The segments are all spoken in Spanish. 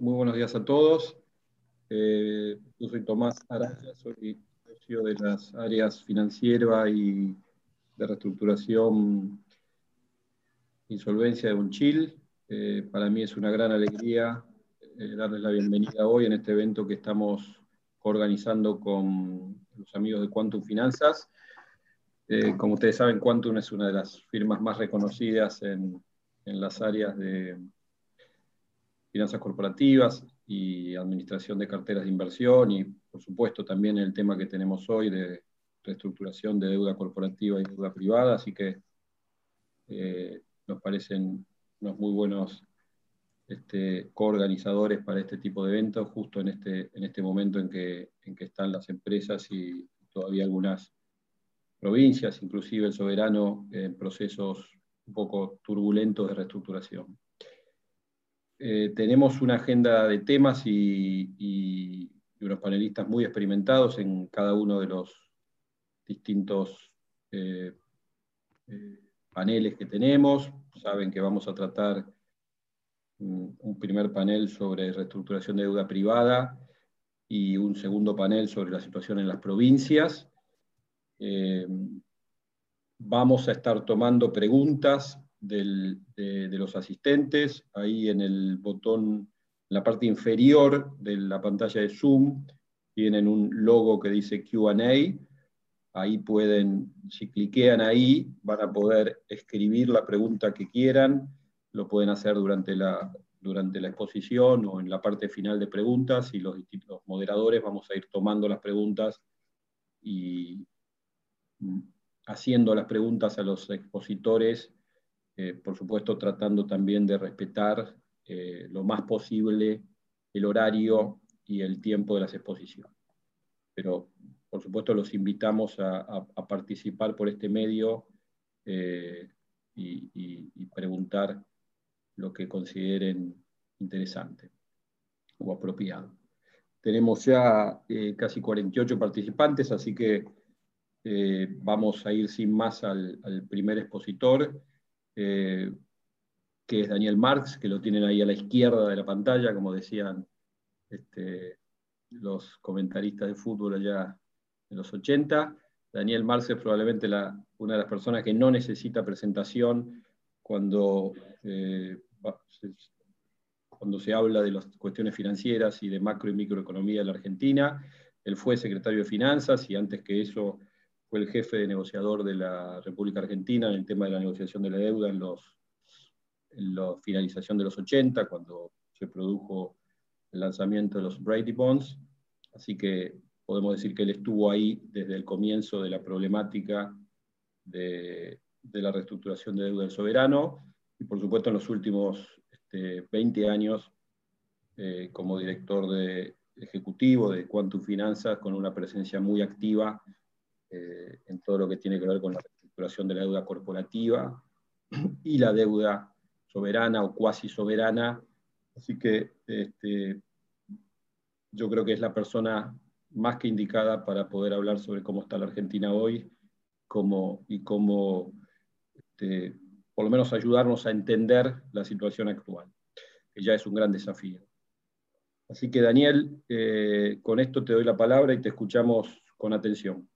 Muy buenos días a todos. Eh, yo soy Tomás Araya, soy socio de las áreas financiera y de reestructuración insolvencia de Unchil. Eh, para mí es una gran alegría eh, darles la bienvenida hoy en este evento que estamos organizando con los amigos de Quantum Finanzas. como ustedes saben, Quantum es una de las firmas más reconocidas en las áreas de finanzas corporativas y administración de carteras de inversión y, por supuesto, también el tema que tenemos hoy de reestructuración de deuda corporativa y deuda privada, así que eh, nos parecen unos muy buenos este, coorganizadores para este tipo de eventos, justo en este, en este momento en que, en que están las empresas y todavía algunas provincias, inclusive el soberano, en procesos un poco turbulentos de reestructuración. Eh, tenemos una agenda de temas y, unos panelistas muy experimentados en cada uno de los distintos eh, eh, paneles que tenemos. Saben que vamos a tratar un primer panel sobre reestructuración de deuda privada y un segundo panel sobre la situación en las provincias. vamos a estar tomando preguntas de, los asistentes. Ahí en el botón, en la parte inferior de la pantalla de Zoom, tienen un logo que dice QA. Ahí pueden, si cliquean ahí, van a poder escribir la pregunta que quieran. Lo pueden hacer durante la, durante la exposición o en la parte final de preguntas y los, los moderadores vamos a ir tomando las preguntas y mm, haciendo las preguntas a los expositores eh, por supuesto tratando también de respetar eh, lo más posible el horario y el tiempo de las exposiciones. Pero, por supuesto, los invitamos a, participar por este medio eh, y, preguntar lo que consideren interesante o apropiado. Tenemos ya casi 48 participantes, así que vamos a ir sin más al primer expositor. Eh, que es Daniel Marx, que lo tienen ahí a la izquierda de la pantalla, como decían este, los comentaristas de fútbol allá en los 80. Daniel Marx es probablemente una de las personas que no necesita presentación cuando, eh, cuando se habla de las cuestiones financieras y de macro y microeconomía de la Argentina. Él fue secretario de Finanzas y antes que eso fue el jefe de negociador de la República Argentina en el tema de la negociación de la deuda en, los, la finalización de los 80, cuando se produjo el lanzamiento de los Brady Bonds. Así que podemos decir que él estuvo ahí desde el comienzo de la problemática de, la reestructuración de deuda del soberano y por supuesto en los últimos 20 este, años eh, como director de, ejecutivo de Quantum Finanzas con una presencia muy activa eh, en todo lo que tiene que ver con la reestructuración de la deuda corporativa y la deuda soberana o cuasi soberana. Así que este, yo creo que es la persona más que indicada para poder hablar sobre cómo está la Argentina hoy cómo, y cómo, este, por lo menos, ayudarnos a entender la situación actual, que ya es un gran desafío. Así que, Daniel, eh, con esto te doy la palabra y te escuchamos con atención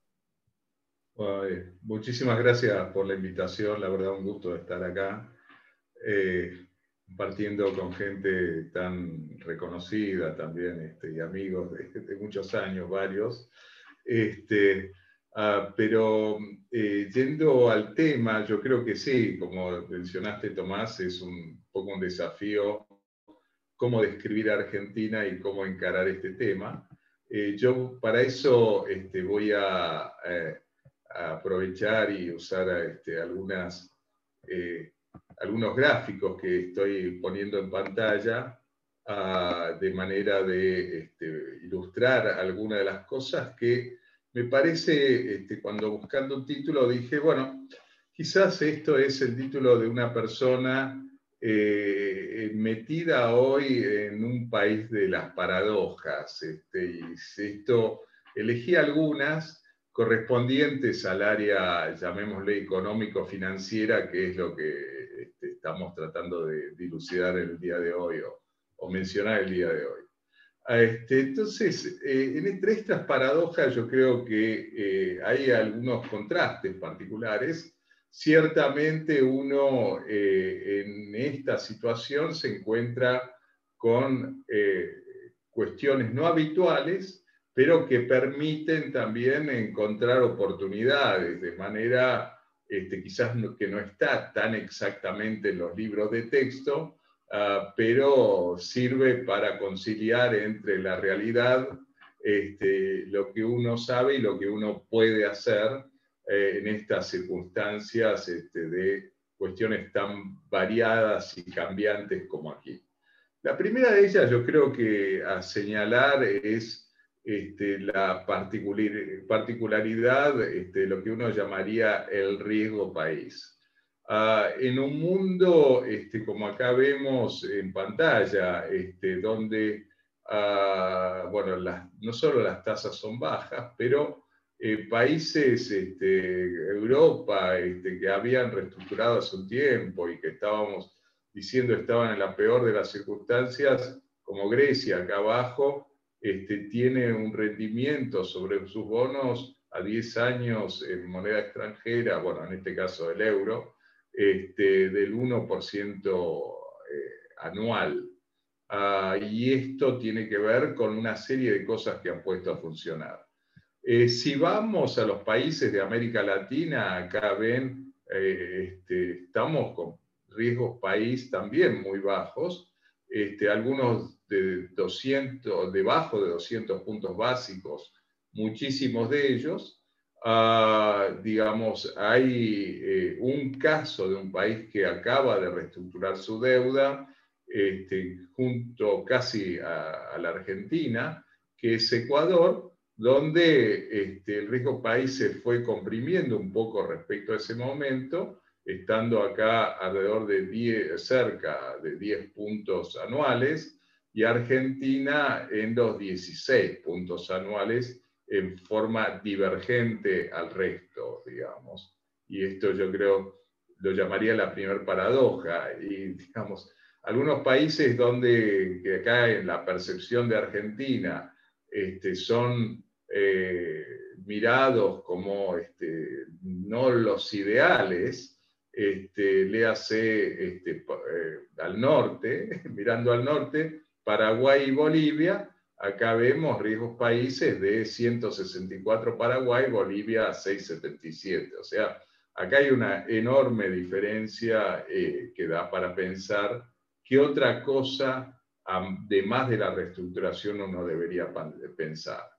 muchísimas gracias por la invitación, la verdad un gusto estar acá, eh, compartiendo con gente tan reconocida también este, y amigos de, muchos años, varios. Este, ah, pero eh, yendo al tema, yo creo que sí, como mencionaste Tomás, es un poco un desafío cómo describir a Argentina y cómo encarar este tema. Eh, yo para eso este, voy a aprovechar y usar este, algunas, eh, algunos gráficos que estoy poniendo en pantalla ah, de manera de este, ilustrar algunas de las cosas que me parece, este, cuando buscando un título dije, bueno, quizás esto es el título de una persona eh, metida hoy en un país de las paradojas. Este, y esto, elegí algunas correspondientes al área, llamémosle económico-financiera, que es lo que este, estamos tratando de dilucidar el día de hoy o, mencionar el día de hoy. Este, entonces, eh, entre estas paradojas yo creo que eh, hay algunos contrastes particulares. Ciertamente uno eh, en esta situación se encuentra con cuestiones no habituales, pero que permiten también encontrar oportunidades de manera este, quizás que no está tan exactamente en los libros de texto, Ah, pero sirve para conciliar entre la realidad, este, lo que uno sabe y lo que uno puede hacer eh, en estas circunstancias este, de cuestiones tan variadas y cambiantes como aquí. La primera de ellas yo creo que a señalar es este, la particularidad, este, lo que uno llamaría el riesgo país. Ah, en un mundo, este, como acá vemos en pantalla, este, donde ah, bueno, no solo las tasas son bajas, pero eh, países, este, Europa, este, que habían reestructurado hace un tiempo y que estábamos diciendo estaban en la peor de las circunstancias, como Grecia acá abajo, este, tiene un rendimiento sobre sus bonos a 10 años en moneda extranjera, bueno, en este caso el euro, este, del 1% eh, anual. Ah, y esto tiene que ver con una serie de cosas que han puesto a funcionar. Eh, si vamos a los países de América Latina, acá ven, eh, este, estamos con riesgos país también muy bajos, este, algunos de 200, debajo de 200 puntos básicos, muchísimos de ellos, Ah, digamos, hay eh, un caso de un país que acaba de reestructurar su deuda este, junto casi a, la Argentina, que es Ecuador, donde este, el riesgo país se fue comprimiendo un poco respecto a ese momento, estando acá alrededor de 10, cerca de 10 puntos anuales, y Argentina en los 16 puntos anuales en forma divergente al resto, digamos. Y esto yo creo lo llamaría la primer paradoja. Y, digamos, algunos países donde, que acá en la percepción de Argentina, este, son eh, mirados como este, no los ideales, este, le hace este, eh, al norte, mirando al norte, Paraguay y Bolivia, Acá vemos riesgos países de 164 Paraguay, Bolivia 677. O sea, acá hay una enorme diferencia eh, que da para pensar qué otra cosa, además de la reestructuración, uno debería pensar.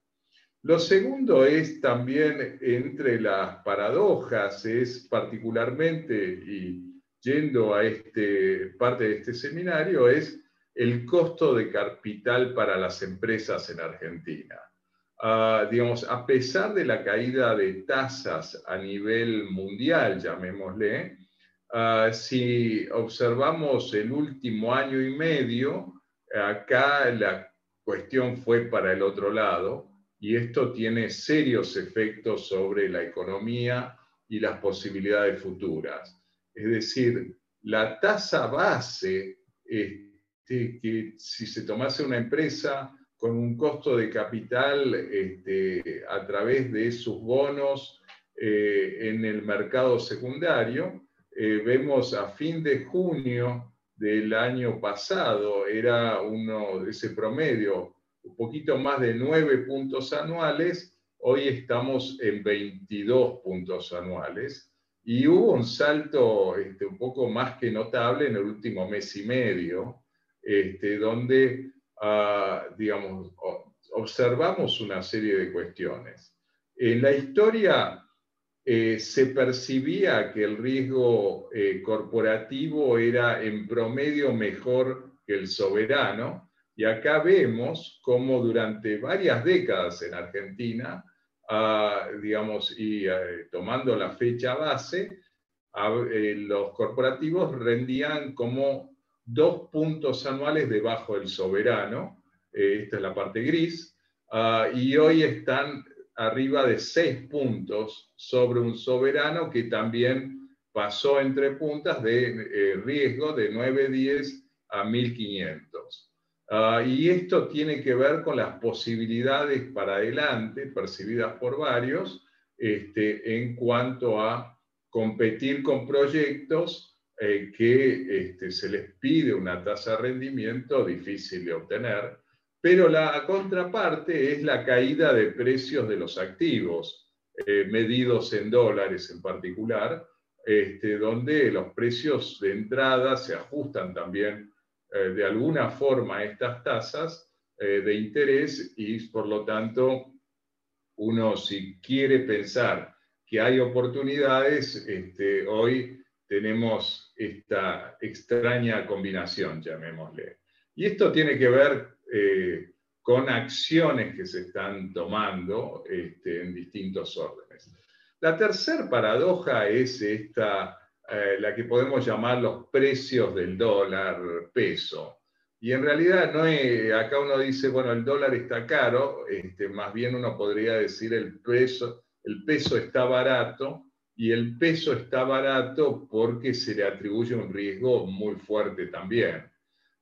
Lo segundo es también entre las paradojas, es particularmente, y yendo a este, parte de este seminario, es el costo de capital para las empresas en Argentina. Ah, digamos, a pesar de la caída de tasas a nivel mundial, llamémosle, ah, si observamos el último año y medio, acá la cuestión fue para el otro lado y esto tiene serios efectos sobre la economía y las posibilidades futuras. Es decir, la tasa base que si se tomase una empresa con un costo de capital este, a través de sus bonos eh, en el mercado secundario, eh, vemos a fin de junio del año pasado, era uno, ese promedio, un poquito más de 9 puntos anuales, hoy estamos en 22 puntos anuales. Y hubo un salto este, un poco más que notable en el último mes y medio, este, donde, ah, digamos, observamos una serie de cuestiones. En la historia eh, se percibía que el riesgo eh, corporativo era en promedio mejor que el soberano, y acá vemos cómo durante varias décadas en Argentina, ah, digamos, y eh, tomando la fecha base, los corporativos rendían como dos puntos anuales debajo del soberano, eh, esta es la parte gris, ah, y hoy están arriba de seis puntos sobre un soberano que también pasó entre puntas de eh, riesgo de 910 a 1500. Ah, y esto tiene que ver con las posibilidades para adelante percibidas por varios este, en cuanto a competir con proyectos eh, que este, se les pide una tasa de rendimiento difícil de obtener, pero la contraparte es la caída de precios de los activos, eh, medidos en dólares en particular, este, donde los precios de entrada se ajustan también eh, de alguna forma estas tasas eh, de interés y por lo tanto uno si quiere pensar que hay oportunidades, este, hoy tenemos esta extraña combinación, llamémosle. Y esto tiene que ver eh, con acciones que se están tomando este, en distintos órdenes. La tercera paradoja es esta eh, la que podemos llamar los precios del dólar peso. Y en realidad no es, acá uno dice, bueno, el dólar está caro, este, más bien uno podría decir el peso, el peso está barato y el peso está barato porque se le atribuye un riesgo muy fuerte también.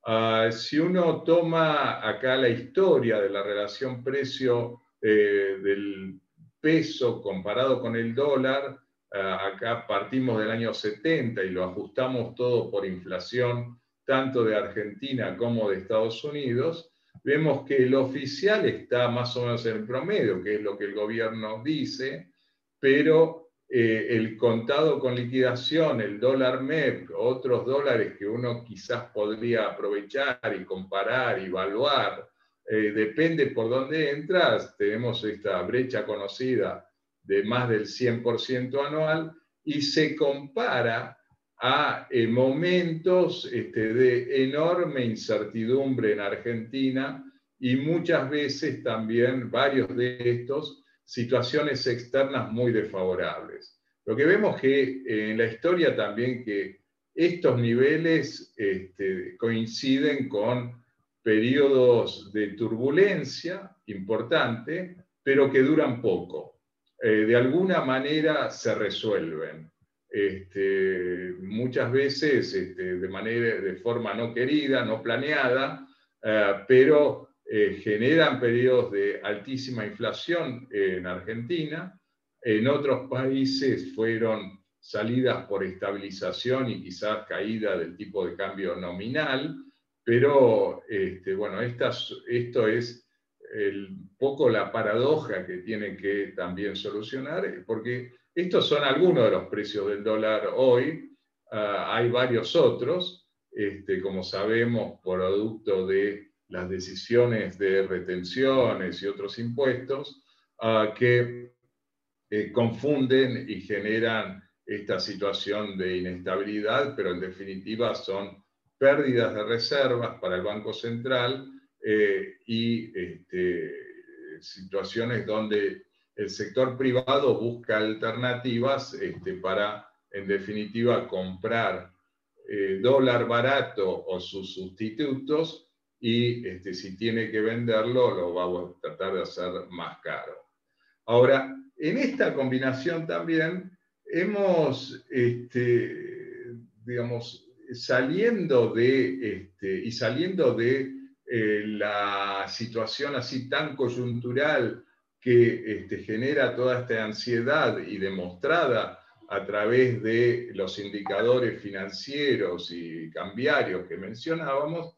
Ah, si uno toma acá la historia de la relación precio eh, del peso comparado con el dólar, eh, acá partimos del año 70 y lo ajustamos todo por inflación, tanto de Argentina como de Estados Unidos, vemos que el oficial está más o menos en el promedio, que es lo que el gobierno dice, pero eh, el contado con liquidación, el dólar MEP, otros dólares que uno quizás podría aprovechar y comparar y evaluar, eh, depende por dónde entras, tenemos esta brecha conocida de más del 100% anual y se compara a eh, momentos este, de enorme incertidumbre en Argentina y muchas veces también varios de estos situaciones externas muy desfavorables. Lo que vemos que eh, en la historia también que estos niveles este, coinciden con periodos de turbulencia importante, pero que duran poco. Eh, de alguna manera se resuelven. Este, muchas veces este, de, manera, de forma no querida, no planeada, eh, pero eh, generan periodos de altísima inflación en Argentina. En otros países fueron salidas por estabilización y quizás caída del tipo de cambio nominal, pero este, bueno, esto es el poco la paradoja que tiene que también solucionar, porque estos son algunos de los precios del dólar hoy, ah, hay varios otros, este, como sabemos, producto de las decisiones de retenciones y otros impuestos, ah, que eh, confunden y generan esta situación de inestabilidad, pero en definitiva son pérdidas de reservas para el Banco Central eh, y este, situaciones donde el sector privado busca alternativas este, para, en definitiva, comprar eh, dólar barato o sus sustitutos y este, si tiene que venderlo, lo va a tratar de hacer más caro. Ahora, en esta combinación también hemos, este, digamos, saliendo de, este, y saliendo de eh, la situación así tan coyuntural que este, genera toda esta ansiedad y demostrada a través de los indicadores financieros y cambiarios que mencionábamos,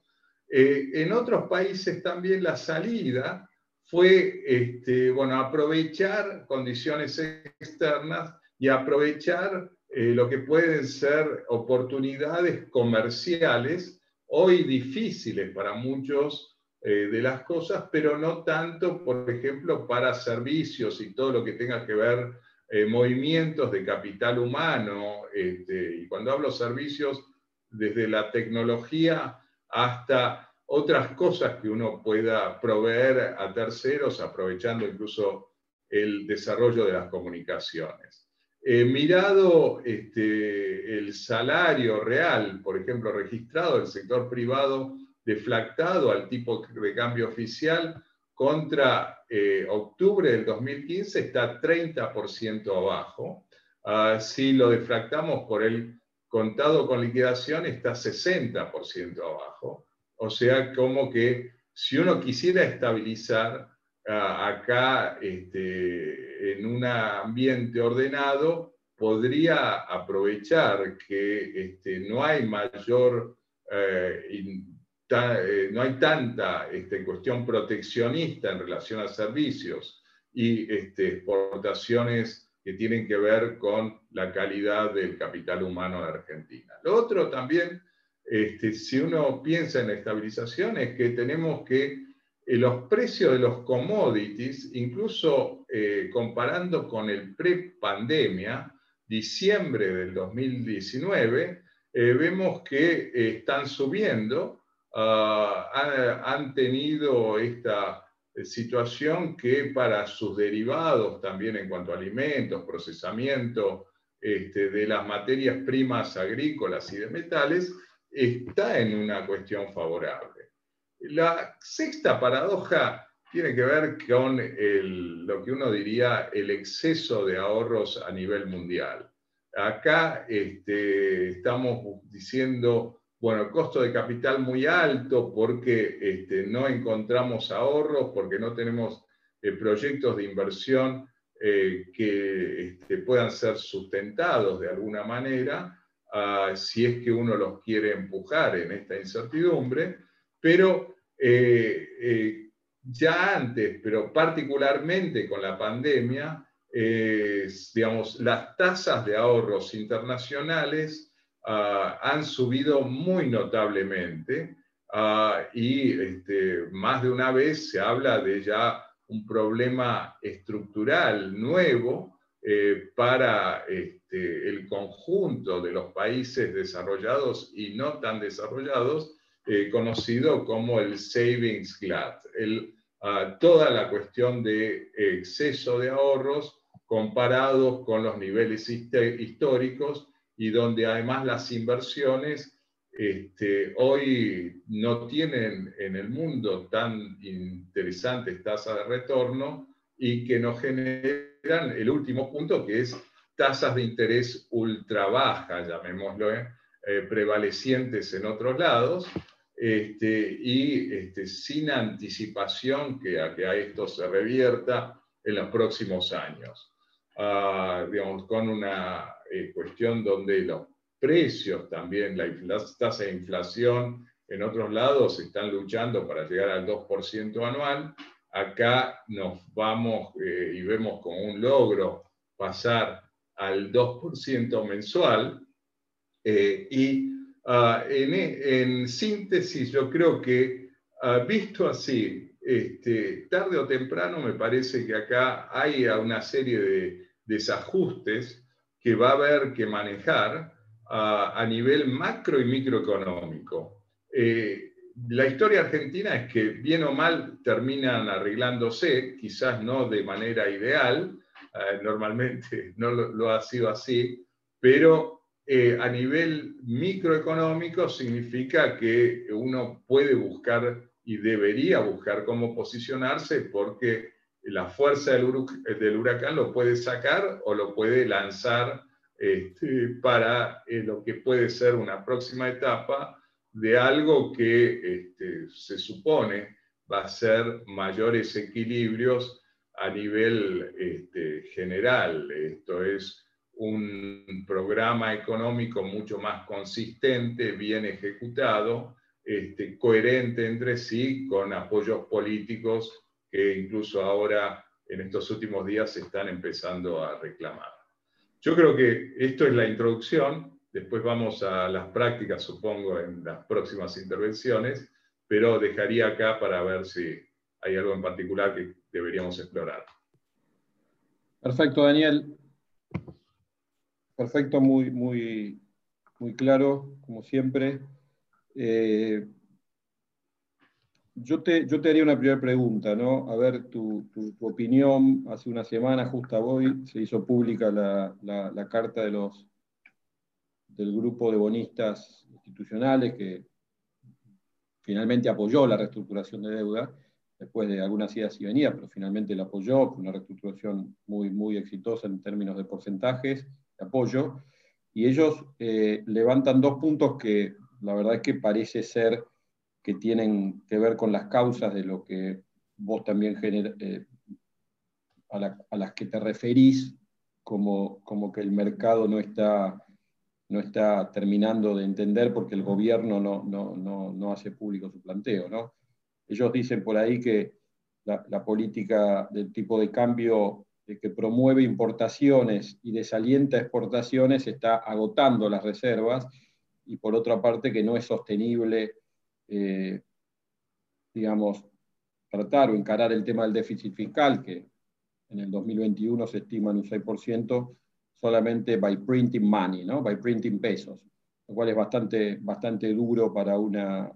eh, en otros países también la salida fue este, bueno, aprovechar condiciones externas y aprovechar eh, lo que pueden ser oportunidades comerciales hoy difíciles para muchos eh, de las cosas, pero no tanto, por ejemplo, para servicios y todo lo que tenga que ver eh, movimientos de capital humano. Este, y cuando hablo servicios, desde la tecnología hasta otras cosas que uno pueda proveer a terceros, aprovechando incluso el desarrollo de las comunicaciones. Eh, mirado este, el salario real, por ejemplo, registrado del sector privado, deflactado al tipo de cambio oficial, contra eh, octubre del 2015 está 30% abajo. Ah, si lo deflactamos por el contado con liquidación, está 60% abajo. O sea, como que si uno quisiera estabilizar ah, acá este, en un ambiente ordenado, podría aprovechar que este, no hay mayor, eh, eh, no hay tanta este, cuestión proteccionista en relación a servicios y exportaciones que tienen que ver con la calidad del capital humano de Argentina. Lo otro también, este, si uno piensa en la estabilización, es que tenemos que eh, los precios de los commodities, incluso eh, comparando con el pre-pandemia, diciembre del 2019, eh, vemos que están subiendo, ah, han tenido esta situación que para sus derivados, también en cuanto a alimentos, procesamiento este, de las materias primas agrícolas y de metales, está en una cuestión favorable. La sexta paradoja tiene que ver con lo que uno diría el exceso de ahorros a nivel mundial. Acá este, estamos diciendo bueno, costo de capital muy alto porque este, no encontramos ahorros, porque no tenemos eh, proyectos de inversión eh, que este, puedan ser sustentados de alguna manera, ah, si es que uno los quiere empujar en esta incertidumbre, pero eh, ya antes, pero particularmente con la pandemia, digamos, las tasas de ahorros internacionales han subido muy notablemente ah, y este, más de una vez se habla de ya un problema estructural nuevo eh, para este, el conjunto de los países desarrollados y no tan desarrollados, eh, conocido como el savings glut, ah, toda la cuestión de exceso de ahorros comparados con los niveles históricos y donde además las inversiones este, hoy no tienen en el mundo tan interesantes tasas de retorno y que nos generan el último punto que es tasas de interés ultra bajas, llamémoslo, ¿eh? Eh, prevalecientes en otros lados, este, y este, sin anticipación que a que a esto se revierta en los próximos años. Ah, digamos, con una eh, cuestión donde los precios también, la tasa de inflación en otros lados están luchando para llegar al 2% anual. Acá nos vamos eh, y vemos como un logro pasar al 2% mensual. Eh, y ah, en, en, síntesis, yo creo que ah, visto así, este, tarde o temprano me parece que acá hay una serie de desajustes que va a haber que manejar a, nivel macro y microeconómico. Eh, la historia argentina es que bien o mal terminan arreglándose, quizás no de manera ideal, eh, normalmente no lo, ha sido así, pero eh, a nivel microeconómico significa que uno puede buscar y debería buscar cómo posicionarse porque la fuerza del, huracán lo puede sacar o lo puede lanzar este, para eh, lo que puede ser una próxima etapa de algo que este, se supone va a ser mayores equilibrios a nivel este, general. Esto es un programa económico mucho más consistente, bien ejecutado, coherente entre sí, con apoyos políticos que incluso ahora en estos últimos días se están empezando a reclamar. Yo creo que esto es la introducción, después vamos a las prácticas, supongo, en las próximas intervenciones, pero dejaría acá para ver si hay algo en particular que deberíamos explorar. Perfecto, Daniel. Perfecto, muy, muy, muy claro, como siempre. Eh, yo te, haría una primera pregunta, ¿no? A ver, tu, opinión, hace una semana, justo hoy, se hizo pública la, carta de los, del grupo de bonistas institucionales que finalmente apoyó la reestructuración de deuda, después de algunas idas y venidas, pero finalmente la apoyó, fue una reestructuración muy, muy exitosa en términos de porcentajes de apoyo, y ellos eh, levantan dos puntos que la verdad es que parece ser que tienen que ver con las causas de lo que vos también genera, eh, a, las que te referís, como, como que el mercado no está, no está terminando de entender porque el gobierno no, no, hace público su planteo. ¿no? Ellos dicen por ahí que la, la política del tipo de cambio que promueve importaciones y desalienta exportaciones está agotando las reservas y por otra parte que no es sostenible, eh, digamos, tratar o encarar el tema del déficit fiscal, que en el 2021 se estima en un 6%, solamente by printing money, ¿no? by printing pesos, lo cual es bastante, bastante duro para una,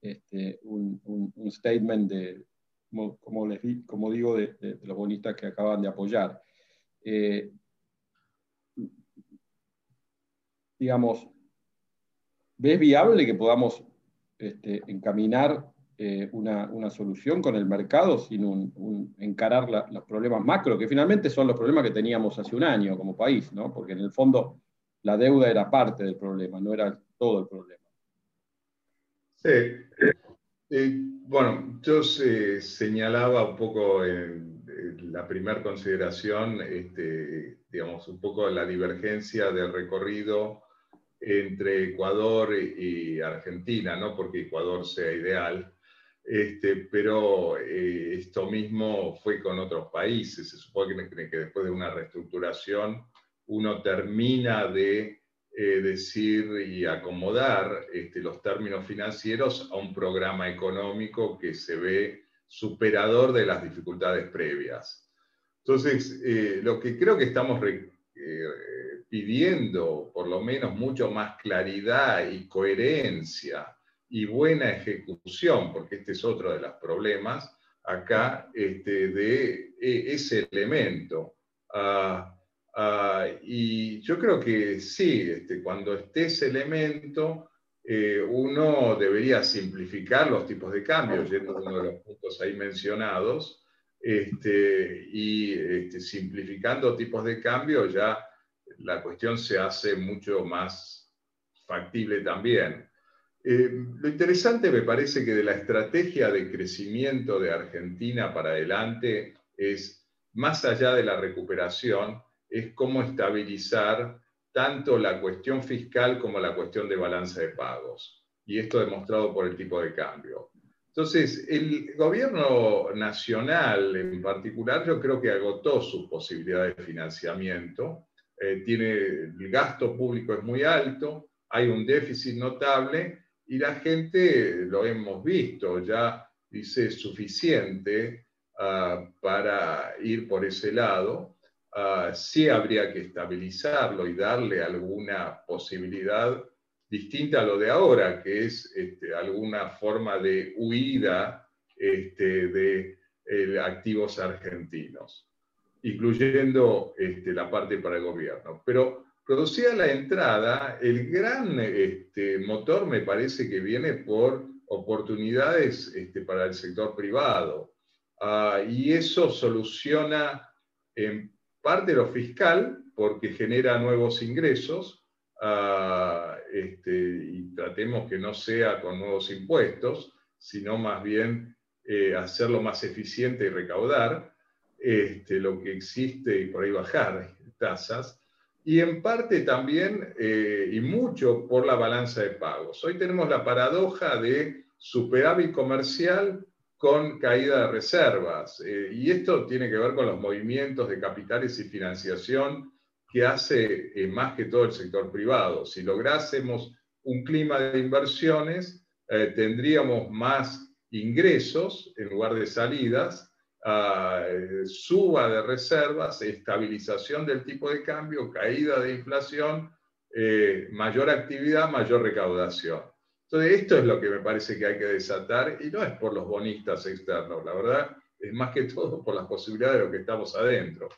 este, un, statement de, como, les, como digo, de, los bonistas que acaban de apoyar. Eh, digamos, ¿ves viable que podamos este, encaminar eh, una, solución con el mercado sin un, encarar los problemas macro, que finalmente son los problemas que teníamos hace un año como país, ¿no? porque en el fondo la deuda era parte del problema, no era todo el problema. Sí. Eh, bueno, yo señalaba un poco en, la primera consideración, este, digamos, un poco la divergencia del recorrido entre Ecuador y Argentina, no porque Ecuador sea ideal, este, pero eh, esto mismo fue con otros países. Se supone que, después de una reestructuración uno termina de eh, decir y acomodar este, los términos financieros a un programa económico que se ve superador de las dificultades previas. Entonces, eh, lo que creo que estamos pidiendo por lo menos mucho más claridad y coherencia y buena ejecución, porque este es otro de los problemas acá, este, de e, ese elemento. Ah, ah, y yo creo que sí, este, cuando esté ese elemento, eh, uno debería simplificar los tipos de cambio, yendo a uno de los puntos ahí mencionados, este, y simplificando tipos de cambio ya la cuestión se hace mucho más factible también. Eh, lo interesante me parece que de la estrategia de crecimiento de Argentina para adelante es, más allá de la recuperación, es cómo estabilizar tanto la cuestión fiscal como la cuestión de balanza de pagos. Y esto demostrado por el tipo de cambio. Entonces, el gobierno nacional en particular yo creo que agotó sus posibilidades de financiamiento eh, tiene, el gasto público es muy alto, hay un déficit notable y la gente, lo hemos visto, ya dice suficiente ah, para ir por ese lado. Uh, sí habría que estabilizarlo y darle alguna posibilidad distinta a lo de ahora, que es este, alguna forma de huida este, de eh, activos argentinos incluyendo este, la parte para el gobierno. Pero producida la entrada, el gran este, motor me parece que viene por oportunidades este, para el sector privado. Ah, y eso soluciona en parte lo fiscal, porque genera nuevos ingresos, ah, y tratemos que no sea con nuevos impuestos, sino más bien eh, hacerlo más eficiente y recaudar este, lo que existe y por ahí bajar tasas, y en parte también, eh, y mucho, por la balanza de pagos. Hoy tenemos la paradoja de superávit comercial con caída de reservas, eh, y esto tiene que ver con los movimientos de capitales y financiación que hace eh, más que todo el sector privado. Si lográsemos un clima de inversiones, tendríamos más ingresos en lugar de salidas, suba de reservas, estabilización del tipo de cambio, caída de inflación, eh, mayor actividad, mayor recaudación. Entonces, esto es lo que me parece que hay que desatar y no es por los bonistas externos, la verdad, es más que todo por las posibilidades de lo que estamos adentro.